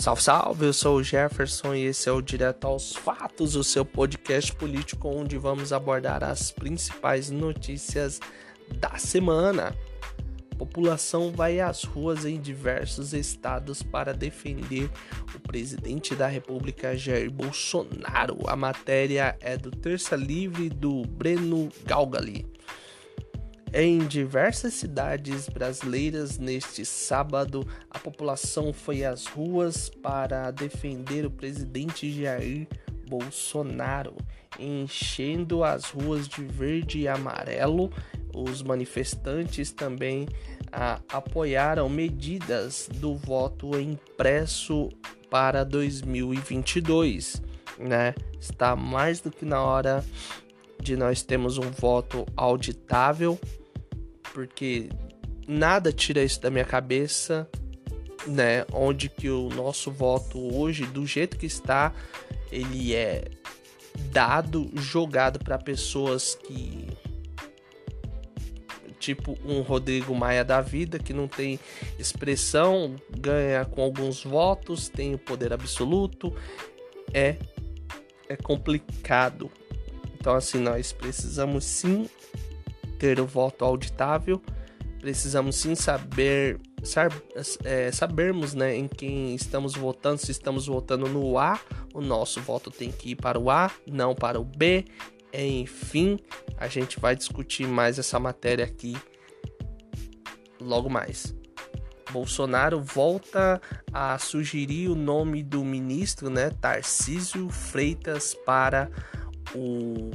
Salve, salve! Eu sou o Jefferson e esse é o Direto aos Fatos, o seu podcast político onde vamos abordar as principais notícias da semana. População vai às ruas em diversos estados para defender o presidente da República, Jair Bolsonaro. A matéria é do Terça Livre do Breno Galgali. Em diversas cidades brasileiras, neste sábado, a população foi às ruas para defender o presidente Jair Bolsonaro, enchendo as ruas de verde e amarelo. Os manifestantes também ah, apoiaram medidas do voto impresso para 2022, né? Está mais do que na hora de nós termos um voto auditável porque nada tira isso da minha cabeça, né? Onde que o nosso voto hoje, do jeito que está, ele é dado, jogado para pessoas que tipo um Rodrigo Maia da vida que não tem expressão, ganha com alguns votos, tem o poder absoluto, é é complicado. Então assim, nós precisamos sim ter o voto auditável, precisamos sim saber é, sabermos né, em quem estamos votando, se estamos votando no A, o nosso voto tem que ir para o A, não para o B. Enfim, a gente vai discutir mais essa matéria aqui logo mais. Bolsonaro volta a sugerir o nome do ministro, né, Tarcísio Freitas, para o,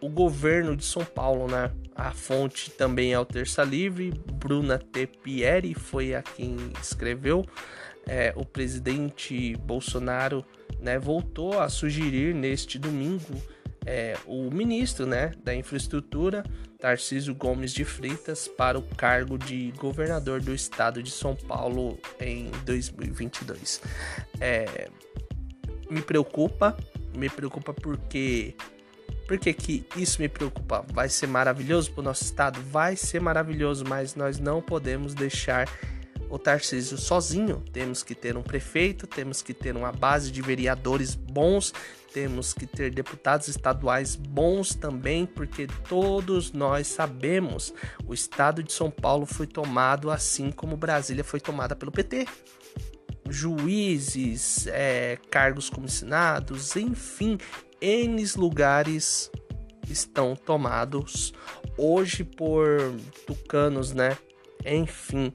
o governo de São Paulo, né? A fonte também é o Terça Livre. Bruna T. Pieri foi a quem escreveu. É, o presidente Bolsonaro né, voltou a sugerir neste domingo é, o ministro né, da Infraestrutura, Tarcísio Gomes de Freitas, para o cargo de governador do estado de São Paulo em 2022. É, me preocupa, me preocupa porque por que, isso me preocupa? Vai ser maravilhoso para o nosso estado? Vai ser maravilhoso, mas nós não podemos deixar o Tarcísio sozinho. Temos que ter um prefeito, temos que ter uma base de vereadores bons, temos que ter deputados estaduais bons também, porque todos nós sabemos o estado de São Paulo foi tomado assim como Brasília foi tomada pelo PT. Juízes, é, cargos comissionados, enfim, N lugares estão tomados hoje por tucanos, né? Enfim,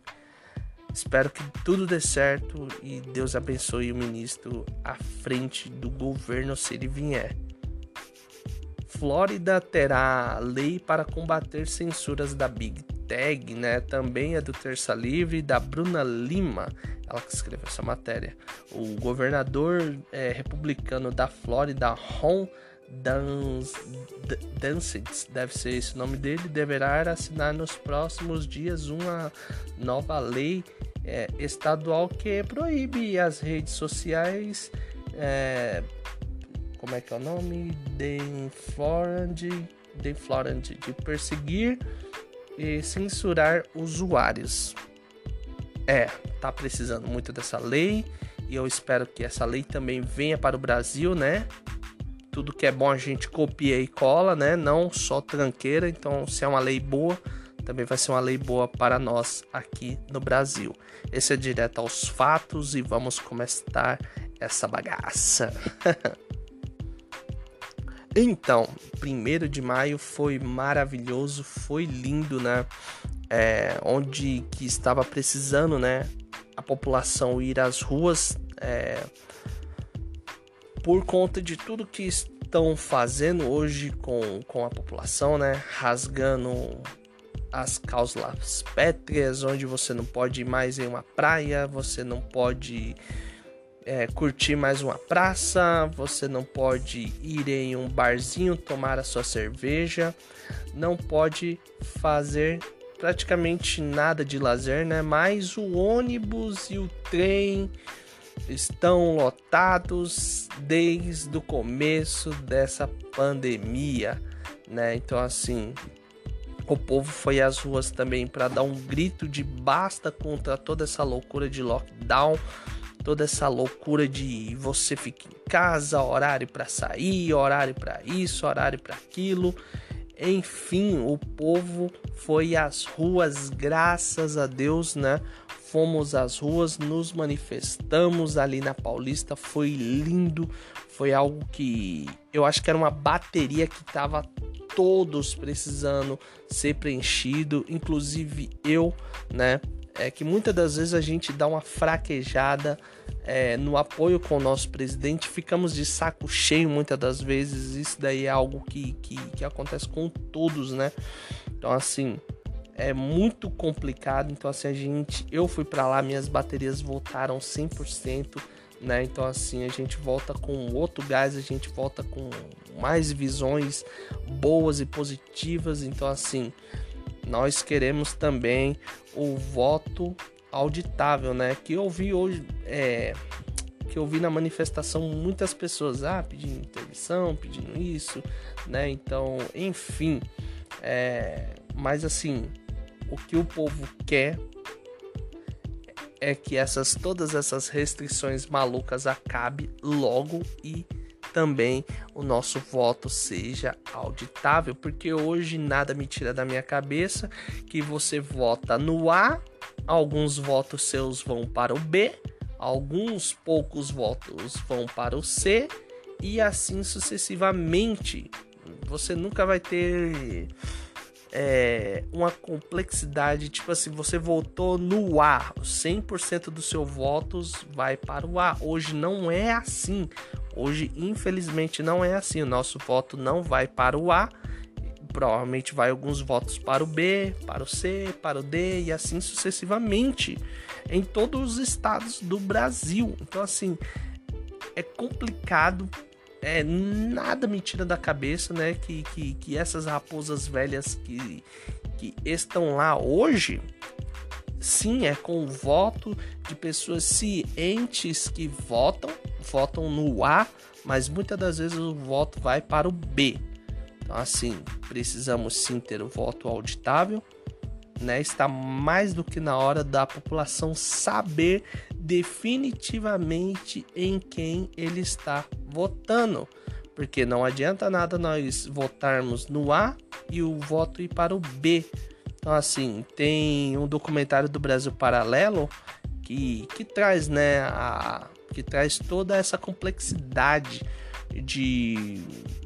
espero que tudo dê certo e Deus abençoe o ministro à frente do governo se ele vier. Flórida terá lei para combater censuras da Big Tag, né? Também é do Terça Livre da Bruna Lima, ela que escreveu essa matéria. O governador é, republicano da Flórida, Ron Dunsitz, deve ser esse o nome dele, deverá assinar nos próximos dias uma nova lei é, estadual que proíbe as redes sociais. É, como é que é o nome? De Florand, de perseguir e censurar usuários. É, tá precisando muito dessa lei e eu espero que essa lei também venha para o Brasil, né? Tudo que é bom a gente copia e cola, né? Não só tranqueira. Então, se é uma lei boa, também vai ser uma lei boa para nós aqui no Brasil. Esse é direto aos fatos e vamos começar essa bagaça. então, 1 de maio foi maravilhoso, foi lindo, né? É, onde que estava precisando, né, a população ir às ruas é, por conta de tudo que estão fazendo hoje com, com a população, né, rasgando as cláusulas pétreas, onde você não pode ir mais em uma praia, você não pode é, curtir mais uma praça, você não pode ir em um barzinho tomar a sua cerveja, não pode fazer praticamente nada de lazer, né? Mas o ônibus e o trem estão lotados desde o começo dessa pandemia, né? Então assim, o povo foi às ruas também para dar um grito de basta contra toda essa loucura de lockdown toda essa loucura de você ficar em casa, horário para sair, horário para isso, horário para aquilo. Enfim, o povo foi às ruas, graças a Deus, né? Fomos às ruas, nos manifestamos ali na Paulista, foi lindo, foi algo que eu acho que era uma bateria que tava todos precisando ser preenchido, inclusive eu, né? É que muitas das vezes a gente dá uma fraquejada é, no apoio com o nosso presidente, ficamos de saco cheio muitas das vezes. Isso daí é algo que, que, que acontece com todos, né? Então, assim, é muito complicado. Então, assim, a gente, eu fui para lá, minhas baterias voltaram 100%, né? Então, assim, a gente volta com outro gás, a gente volta com mais visões boas e positivas. Então, assim, nós queremos também o voto auditável, né? Que eu vi hoje, é, que eu vi na manifestação muitas pessoas ah, pedindo interdição, pedindo isso, né? Então, enfim, é, mas assim, o que o povo quer é que essas todas essas restrições malucas acabe logo e também o nosso voto seja auditável, porque hoje nada me tira da minha cabeça que você vota no A alguns votos seus vão para o B, alguns poucos votos vão para o C e assim sucessivamente. Você nunca vai ter é, uma complexidade, tipo assim, você votou no A, 100% dos seus votos vai para o A. Hoje não é assim. Hoje, infelizmente, não é assim. O nosso voto não vai para o A provavelmente vai alguns votos para o B, para o C, para o D e assim sucessivamente em todos os estados do Brasil. Então assim, é complicado, é nada me tira da cabeça, né, que, que, que essas raposas velhas que, que estão lá hoje, sim, é com o voto de pessoas cientes que votam, votam no A, mas muitas das vezes o voto vai para o B. Então, assim, precisamos sim ter o voto auditável. Né? Está mais do que na hora da população saber definitivamente em quem ele está votando. Porque não adianta nada nós votarmos no A e o voto ir para o B. Então, assim, tem um documentário do Brasil Paralelo que, que traz, né, a, que traz toda essa complexidade de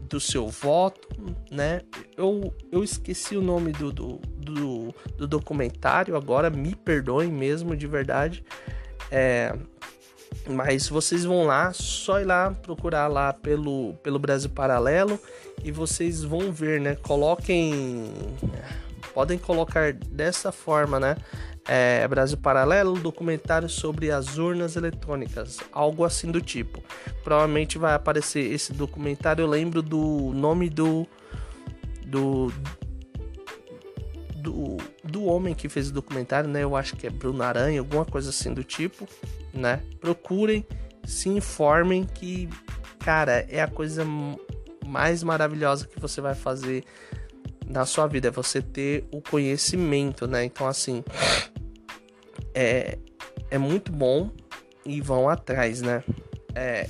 do seu voto, né? Eu, eu esqueci o nome do, do, do, do documentário, agora me perdoem mesmo, de verdade. É, mas vocês vão lá, só ir lá procurar lá pelo, pelo Brasil Paralelo e vocês vão ver, né? Coloquem. Podem colocar dessa forma, né? É, Brasil Paralelo, documentário sobre as urnas eletrônicas, algo assim do tipo. Provavelmente vai aparecer esse documentário. Eu lembro do nome do do do, do homem que fez o documentário, né? Eu acho que é Bruno Aranha, alguma coisa assim do tipo, né? Procurem, se informem que, cara, é a coisa mais maravilhosa que você vai fazer na sua vida, é você ter o conhecimento, né? Então, assim, é, é muito bom e vão atrás, né? É,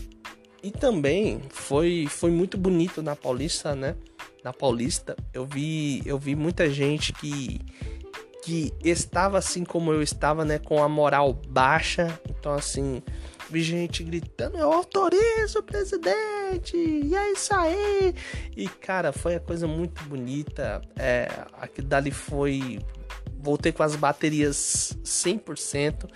e também foi, foi muito bonito na Paulista, né? Na Paulista, eu vi, eu vi muita gente que, que estava assim como eu estava, né? Com a moral baixa. Então, assim, vi gente gritando: Eu autorizo, presidente! E é isso aí! E, cara, foi a coisa muito bonita. É, aquilo dali foi voltei com as baterias 100%,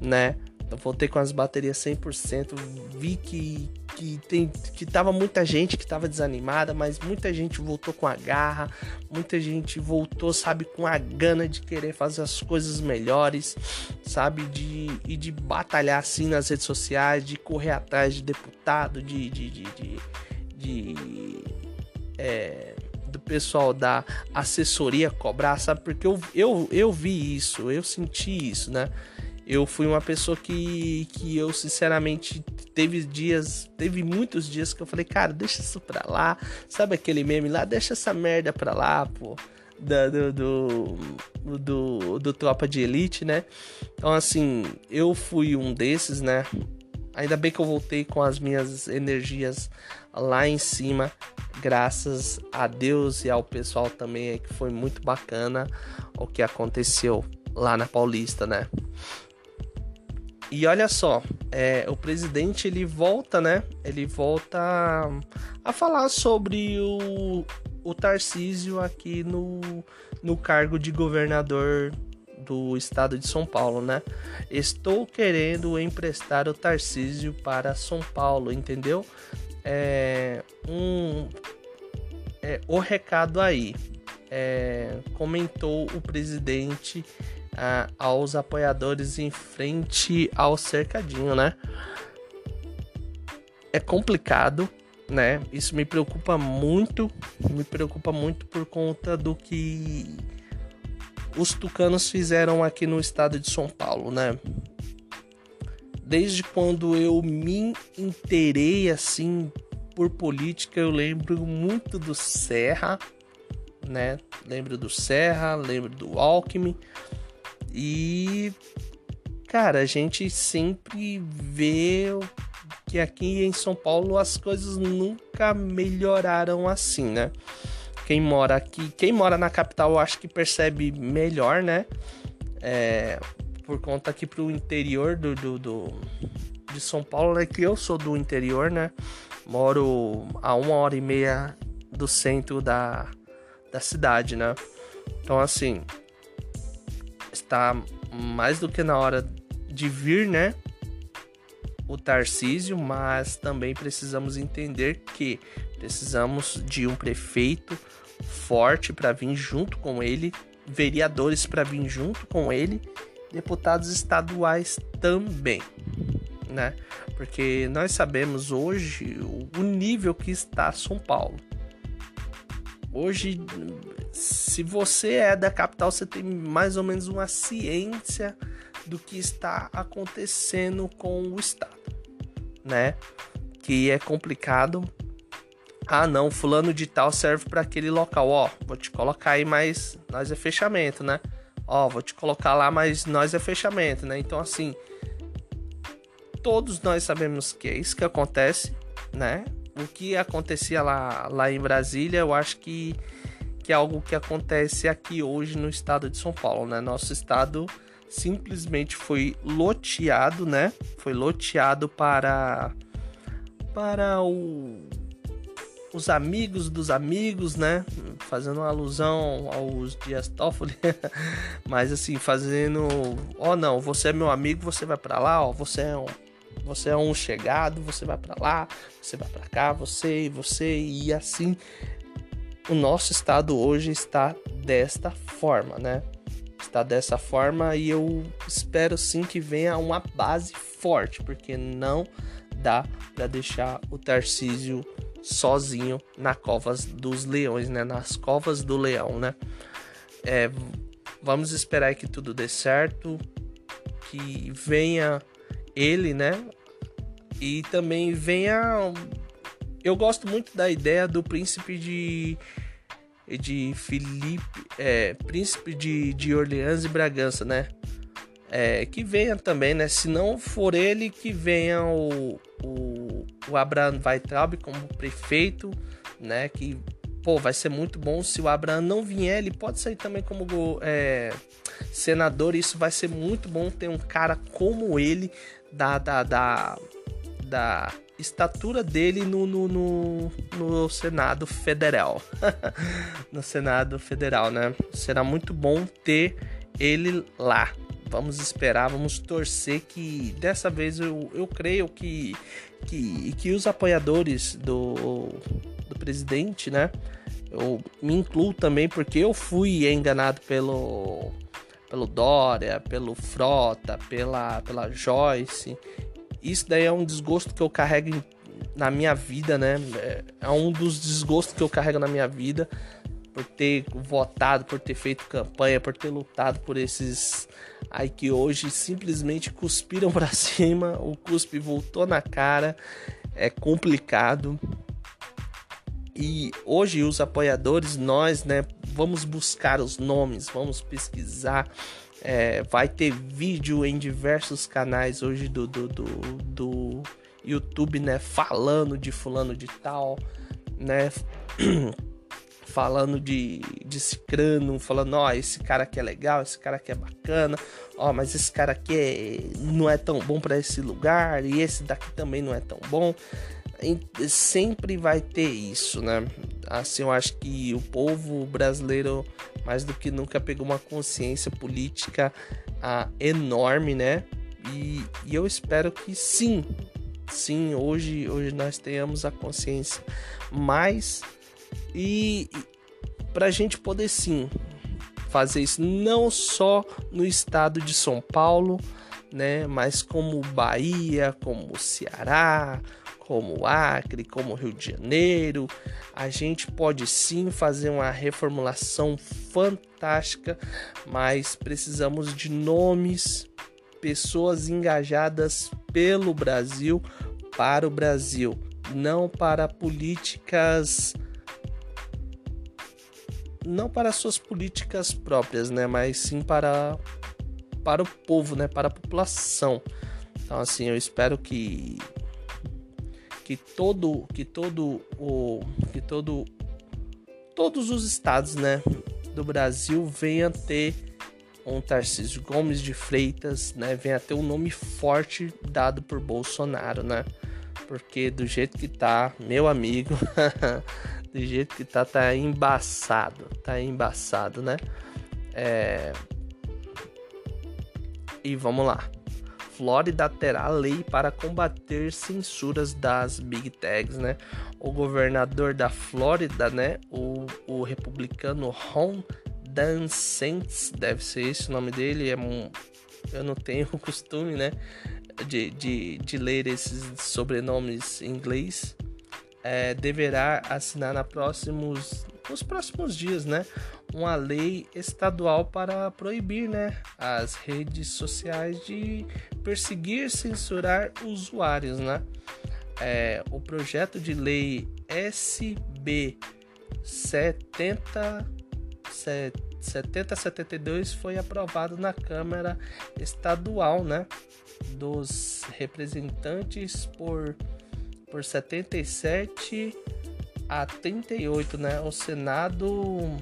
né? voltei com as baterias 100%, vi que que tem que tava muita gente que tava desanimada, mas muita gente voltou com a garra, muita gente voltou, sabe, com a gana de querer fazer as coisas melhores, sabe, de e de batalhar assim nas redes sociais, de correr atrás de deputado, de de, de, de, de é, do pessoal da assessoria cobrar, sabe? Porque eu, eu, eu vi isso, eu senti isso, né? Eu fui uma pessoa que, que eu, sinceramente, teve dias, teve muitos dias que eu falei, cara, deixa isso pra lá. Sabe aquele meme lá? Deixa essa merda pra lá, pô. do, do, do, do Tropa de Elite, né? Então, assim, eu fui um desses, né? Ainda bem que eu voltei com as minhas energias lá em cima, graças a Deus e ao pessoal também que foi muito bacana o que aconteceu lá na Paulista, né? E olha só, é, o presidente ele volta, né? Ele volta a falar sobre o, o Tarcísio aqui no, no cargo de governador do estado de São Paulo, né? Estou querendo emprestar o Tarcísio para São Paulo, entendeu? É, um, é, o recado aí. É, comentou o presidente ah, aos apoiadores em frente ao cercadinho, né? É complicado, né? Isso me preocupa muito, me preocupa muito por conta do que os tucanos fizeram aqui no estado de São Paulo, né? Desde quando eu me inteirei assim por política, eu lembro muito do Serra, né? Lembro do Serra, lembro do Alckmin. E cara, a gente sempre vê que aqui em São Paulo as coisas nunca melhoraram assim, né? Quem mora aqui, quem mora na capital, acho que percebe melhor, né? É, por conta aqui pro interior do, do, do de São Paulo, né? Que eu sou do interior, né? Moro a uma hora e meia do centro da, da cidade, né? Então, assim, está mais do que na hora de vir, né? O Tarcísio, mas também precisamos entender que precisamos de um prefeito forte para vir junto com ele, vereadores para vir junto com ele, deputados estaduais também, né? Porque nós sabemos hoje o nível que está São Paulo. Hoje, se você é da capital, você tem mais ou menos uma ciência do que está acontecendo com o estado, né? Que é complicado ah, não, fulano de tal serve para aquele local. Ó, vou te colocar aí, mas nós é fechamento, né? Ó, vou te colocar lá, mas nós é fechamento, né? Então, assim, todos nós sabemos que é isso que acontece, né? O que acontecia lá, lá em Brasília, eu acho que, que é algo que acontece aqui hoje no estado de São Paulo, né? Nosso estado simplesmente foi loteado, né? Foi loteado para para o os amigos dos amigos, né? Fazendo uma alusão aos Dias Toffoli, mas assim, fazendo, ó oh, não, você é meu amigo, você vai para lá, ó, você é um você é um chegado, você vai para lá, você vai para cá, você e você e assim o nosso estado hoje está desta forma, né? Está dessa forma e eu espero sim que venha uma base forte, porque não dá para deixar o Tarcísio sozinho na covas dos leões, né? Nas covas do leão, né? É, vamos esperar que tudo dê certo, que venha ele, né? E também venha. Eu gosto muito da ideia do príncipe de de Felipe, é, príncipe de, de Orleans e Bragança, né? É, que venha também, né? Se não for ele, que venha o, o, o Abraham Weitraub como prefeito, né? Que pô, vai ser muito bom. Se o Abraham não vier, ele pode sair também como é, senador. Isso vai ser muito bom ter um cara como ele, da, da, da, da estatura dele no, no, no, no Senado Federal. no Senado Federal, né? Será muito bom ter ele lá. Vamos esperar, vamos torcer que dessa vez eu, eu creio que, que, que os apoiadores do, do presidente, né? Eu me incluo também porque eu fui enganado pelo, pelo Dória, pelo Frota, pela, pela Joyce. Isso daí é um desgosto que eu carrego na minha vida, né? É, é um dos desgostos que eu carrego na minha vida por ter votado, por ter feito campanha, por ter lutado por esses aí que hoje simplesmente cuspiram para cima, o cuspe voltou na cara, é complicado. E hoje os apoiadores, nós, né, vamos buscar os nomes, vamos pesquisar. É, vai ter vídeo em diversos canais hoje do, do, do, do YouTube, né? Falando de fulano de tal, né? falando de, de cicrano, falando, ó, oh, esse cara aqui é legal, esse cara aqui é bacana, ó, oh, mas esse cara aqui é, não é tão bom para esse lugar, e esse daqui também não é tão bom. E sempre vai ter isso, né? Assim, eu acho que o povo brasileiro, mais do que nunca, pegou uma consciência política ah, enorme, né? E, e eu espero que sim, sim, hoje, hoje nós tenhamos a consciência mais e, para a gente poder sim fazer isso não só no estado de São Paulo, né, mas como Bahia, como Ceará, como Acre, como Rio de Janeiro, a gente pode sim fazer uma reformulação fantástica, mas precisamos de nomes, pessoas engajadas pelo Brasil para o Brasil, não para políticas não para suas políticas próprias, né, mas sim para para o povo, né, para a população. Então assim, eu espero que que todo que todo o que todo todos os estados, né, do Brasil venha ter um Tarcísio Gomes de Freitas, né, venha ter um nome forte dado por Bolsonaro, né? Porque do jeito que tá, meu amigo, do jeito que tá, tá embaçado. Tá embaçado, né? É... E vamos lá. Flórida terá lei para combater censuras das Big Techs, né? O governador da Flórida, né? O, o republicano Ron DeSantis, deve ser esse o nome dele. É um, eu não tenho o costume, né? De, de, de ler esses sobrenomes em inglês é, deverá assinar na próximos, nos próximos dias, né, uma lei estadual para proibir, né, as redes sociais de perseguir, censurar usuários, né. É, o projeto de lei SB 70 7072 foi aprovado na Câmara Estadual, né, dos representantes por por 77 a 38, né? O Senado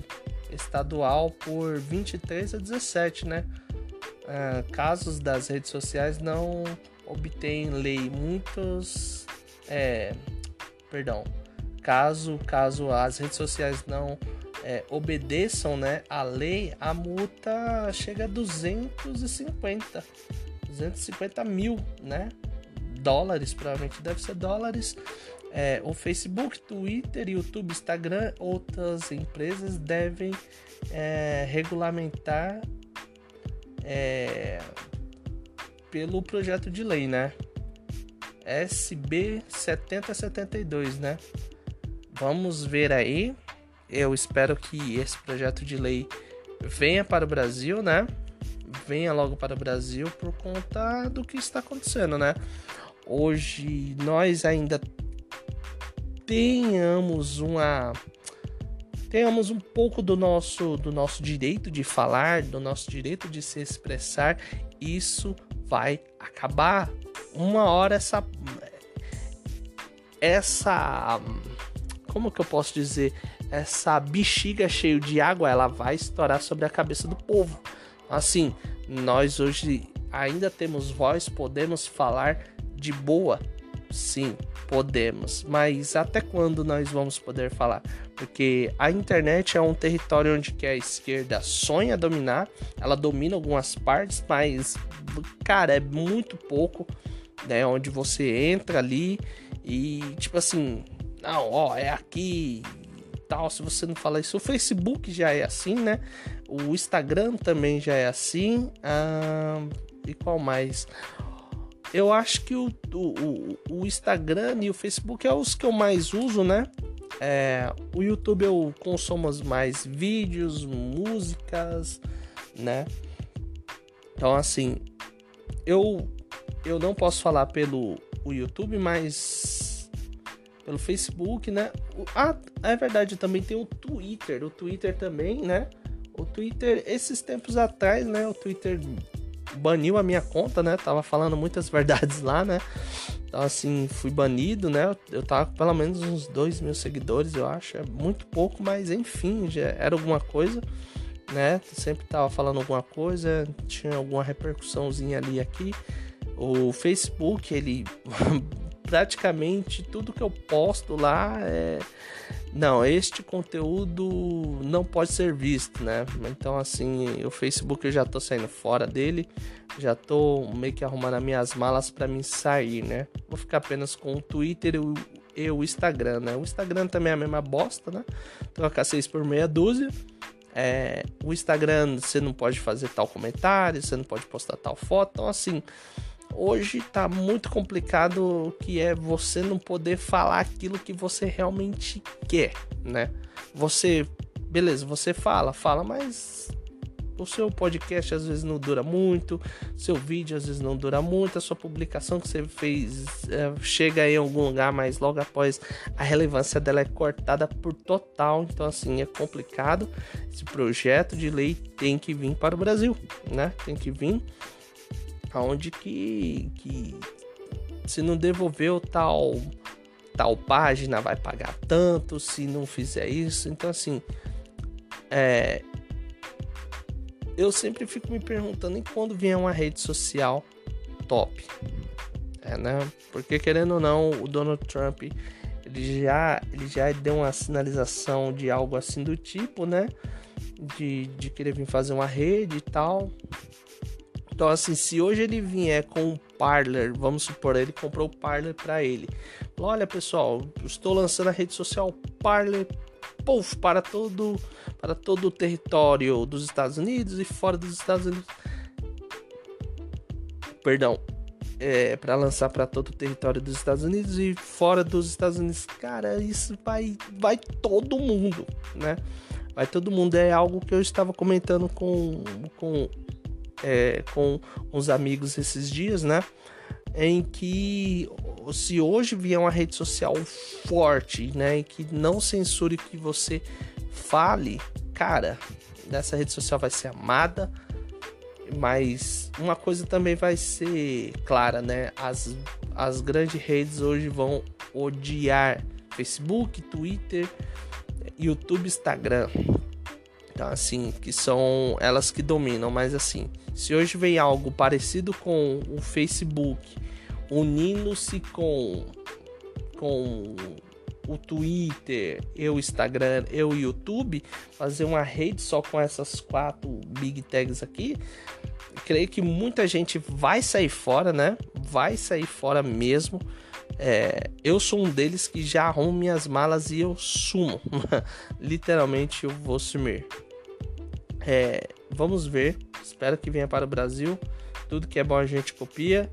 estadual por 23 a 17, né? Ah, casos das redes sociais não obtêm lei. Muitos, é, perdão, caso caso as redes sociais não é, obedeçam, né, a lei, a multa chega a 250, 250 mil, né? Dólares, provavelmente deve ser dólares. É, o Facebook, Twitter, YouTube, Instagram, outras empresas devem é, regulamentar é, pelo projeto de lei, né? SB 7072, né? Vamos ver aí. Eu espero que esse projeto de lei venha para o Brasil, né? Venha logo para o Brasil por conta do que está acontecendo, né? Hoje nós ainda tenhamos uma tenhamos um pouco do nosso do nosso direito de falar, do nosso direito de se expressar, isso vai acabar. Uma hora essa essa como que eu posso dizer, essa bexiga cheia de água, ela vai estourar sobre a cabeça do povo. Assim, nós hoje ainda temos voz, podemos falar de boa? Sim, podemos, mas até quando nós vamos poder falar? Porque a internet é um território onde que a esquerda sonha dominar, ela domina algumas partes, mas cara, é muito pouco, né, onde você entra ali e tipo assim, não, ó, é aqui tal, se você não falar isso, o Facebook já é assim, né? O Instagram também já é assim. Ah, e qual mais? Eu acho que o, o, o Instagram e o Facebook é os que eu mais uso, né? É, o YouTube eu consumo mais vídeos, músicas, né? Então assim, eu eu não posso falar pelo o YouTube, mas pelo Facebook, né? Ah, é verdade, também tem o Twitter. O Twitter também, né? O Twitter, esses tempos atrás, né? O Twitter baniu a minha conta, né? Tava falando muitas verdades lá, né? Então, assim, fui banido, né? Eu tava com pelo menos uns 2 mil seguidores, eu acho. É muito pouco, mas enfim, já era alguma coisa, né? Sempre tava falando alguma coisa, tinha alguma repercussãozinha ali aqui. O Facebook, ele praticamente tudo que eu posto lá é não, este conteúdo não pode ser visto, né? Então, assim, o Facebook eu já tô saindo fora dele, já tô meio que arrumando as minhas malas para mim sair, né? Vou ficar apenas com o Twitter e o, Instagram, né? O Instagram também é a mesma bosta, né? Trocar seis por meia dúzia. É, o Instagram você não pode fazer tal comentário, você não pode postar tal foto, então assim hoje tá muito complicado que é você não poder falar aquilo que você realmente quer, né? Você, beleza, você fala, fala, mas o seu podcast às vezes não dura muito, seu vídeo às vezes não dura muito, a sua publicação que você fez é, chega em algum lugar, mas logo após a relevância dela é cortada por total, então assim é complicado. Esse projeto de lei tem que vir para o Brasil, né? Tem que vir aonde que, que se não devolver tal tal página vai pagar tanto se não fizer isso. Então assim é, eu sempre fico me perguntando e quando vier uma rede social top? É, né? Porque querendo ou não o Donald Trump ele já ele já deu uma sinalização de algo assim do tipo né? De, de querer vir fazer uma rede e tal então, assim, se hoje ele vier com um Parler, vamos supor, ele comprou o Parler para ele. Olha, pessoal, estou lançando a rede social Parler puff, para todo para todo o território dos Estados Unidos e fora dos Estados Unidos. Perdão, é, para lançar para todo o território dos Estados Unidos e fora dos Estados Unidos. Cara, isso vai vai todo mundo, né? Vai todo mundo. É algo que eu estava comentando com, com é, com uns amigos esses dias, né? Em que se hoje vier uma rede social forte, né, e que não censure que você fale, cara, dessa rede social vai ser amada, mas uma coisa também vai ser clara, né? As, as grandes redes hoje vão odiar Facebook, Twitter, YouTube, Instagram. Então, assim, que são elas que dominam, mas assim, se hoje vem algo parecido com o Facebook, unindo-se com, com o Twitter, e o Instagram, e o YouTube, fazer uma rede só com essas quatro big tags aqui, creio que muita gente vai sair fora, né? Vai sair fora mesmo. É, eu sou um deles que já arrumo minhas malas e eu sumo. Literalmente eu vou sumir. É, vamos ver. Espero que venha para o Brasil. Tudo que é bom a gente copia.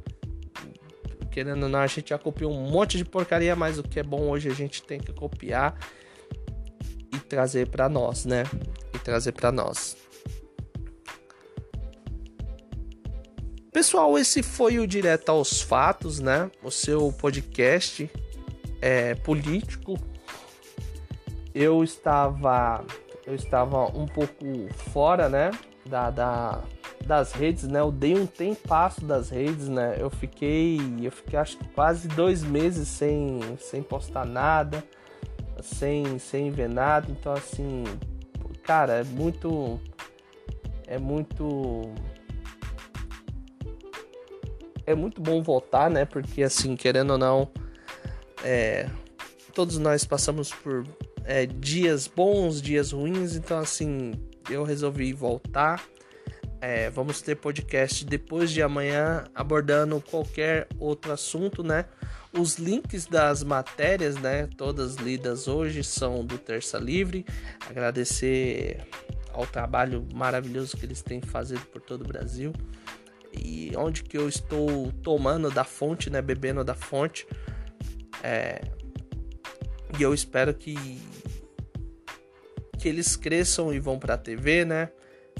Querendo ou não, a gente já copiou um monte de porcaria, mas o que é bom hoje a gente tem que copiar e trazer para nós, né? E trazer para nós. Pessoal, esse foi o Direto aos Fatos, né? O seu podcast é, político. Eu estava eu estava um pouco fora, né, da, da, das redes, né, eu dei um tempasso das redes, né, eu fiquei, eu fiquei acho que quase dois meses sem, sem postar nada, sem, sem ver nada, então assim, cara, é muito, é muito, é muito bom voltar, né, porque assim, querendo ou não, é, todos nós passamos por é, dias bons, dias ruins, então assim, eu resolvi voltar. É, vamos ter podcast depois de amanhã abordando qualquer outro assunto, né? Os links das matérias, né? Todas lidas hoje são do Terça Livre. Agradecer ao trabalho maravilhoso que eles têm fazido por todo o Brasil e onde que eu estou tomando da fonte, né? Bebendo da fonte. É, e eu espero que que eles cresçam e vão para a TV, né?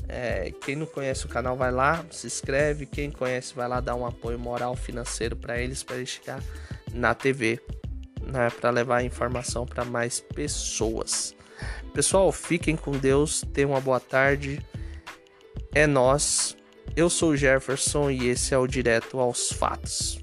É, quem não conhece o canal vai lá, se inscreve. Quem conhece vai lá dar um apoio moral financeiro para eles para eles chegar na TV. né, para levar a informação para mais pessoas. Pessoal, fiquem com Deus, tenham uma boa tarde. É nós. Eu sou o Jefferson e esse é o Direto aos Fatos.